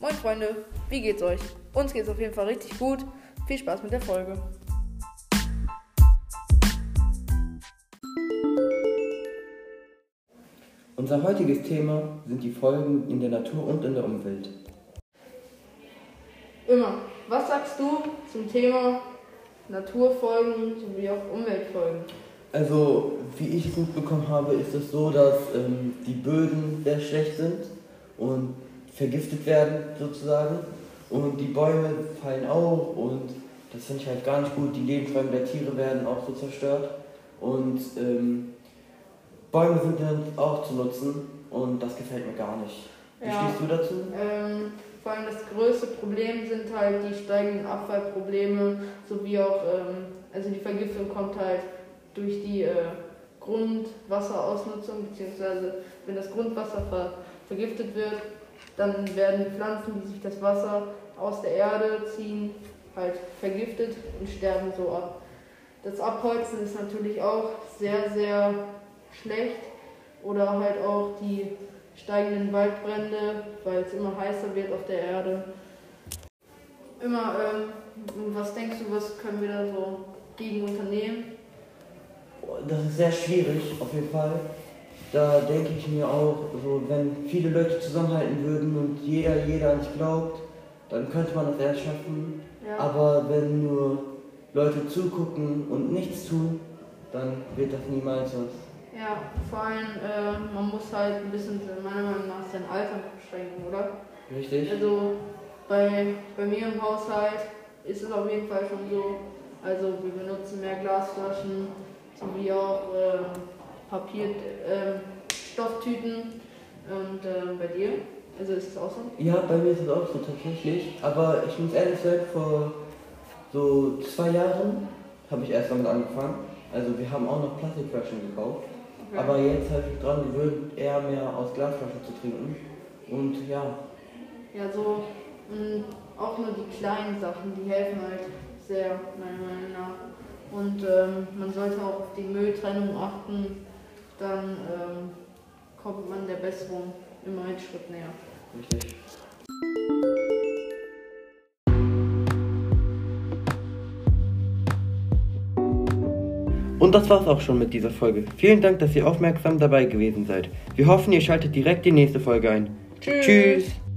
Moin Freunde, wie geht's euch? Uns geht's auf jeden Fall richtig gut. Viel Spaß mit der Folge. Unser heutiges Thema sind die Folgen in der Natur und in der Umwelt. Immer, was sagst du zum Thema Naturfolgen sowie auch Umweltfolgen? Also, wie ich es gut bekommen habe, ist es so, dass ähm, die Böden sehr schlecht sind und vergiftet werden sozusagen. Und die Bäume fallen auch und das finde ich halt gar nicht gut. Die Lebensräume der Tiere werden auch so zerstört. Und ähm, Bäume sind dann auch zu nutzen und das gefällt mir gar nicht. Wie Ja. stehst du dazu? Ähm, vor allem das größte Problem sind halt die steigenden Abfallprobleme sowie auch, ähm, also die Vergiftung kommt halt durch die äh, Grundwasserausnutzung, beziehungsweise wenn das Grundwasser ver vergiftet wird, dann werden die Pflanzen, die sich das Wasser aus der Erde ziehen, halt vergiftet und sterben so ab. Das Abholzen ist natürlich auch sehr, sehr schlecht oder halt auch die steigenden Waldbrände, weil es immer heißer wird auf der Erde. Immer, ähm, was denkst du, was können wir da so gegen unternehmen? Das ist sehr schwierig, auf jeden Fall. Da denke ich mir auch, so, wenn viele Leute zusammenhalten würden und jeder, jeder an sich glaubt, dann könnte man das erst schaffen. Ja, Aber wenn nur Leute zugucken und nichts tun, dann wird das niemals was. ja vor allem, äh, man muss halt ein bisschen, meiner Meinung nach, seinen Alltag beschränken, oder? Richtig? Also bei, bei mir im Haushalt ist es auf jeden Fall schon so. Also wir benutzen mehr Glasflaschen sowie auch äh, Papier, äh, Stofftüten. Und äh, bei dir? Also ist es auch so? Ja, bei mir ist es auch so tatsächlich. Aber ich muss ehrlich sein, vor so zwei Jahren habe ich erst damit angefangen. Also wir haben auch noch Plastikflaschen gekauft. Okay. Aber jetzt habe ich mich dran gewöhnt, eher mehr aus Glasflaschen zu trinken. Und ja, Ja, so mh, auch nur die kleinen Sachen, die helfen halt sehr, meiner Meinung nach. Und ähm, man sollte auch auf die Mülltrennung achten, dann ähm, kommt man der Besserung immer einen Schritt näher. richtig. Und das war's auch schon mit dieser Folge. Vielen Dank, dass ihr aufmerksam dabei gewesen seid. Wir hoffen, ihr schaltet direkt die nächste Folge ein. Tschüss. Tschüss.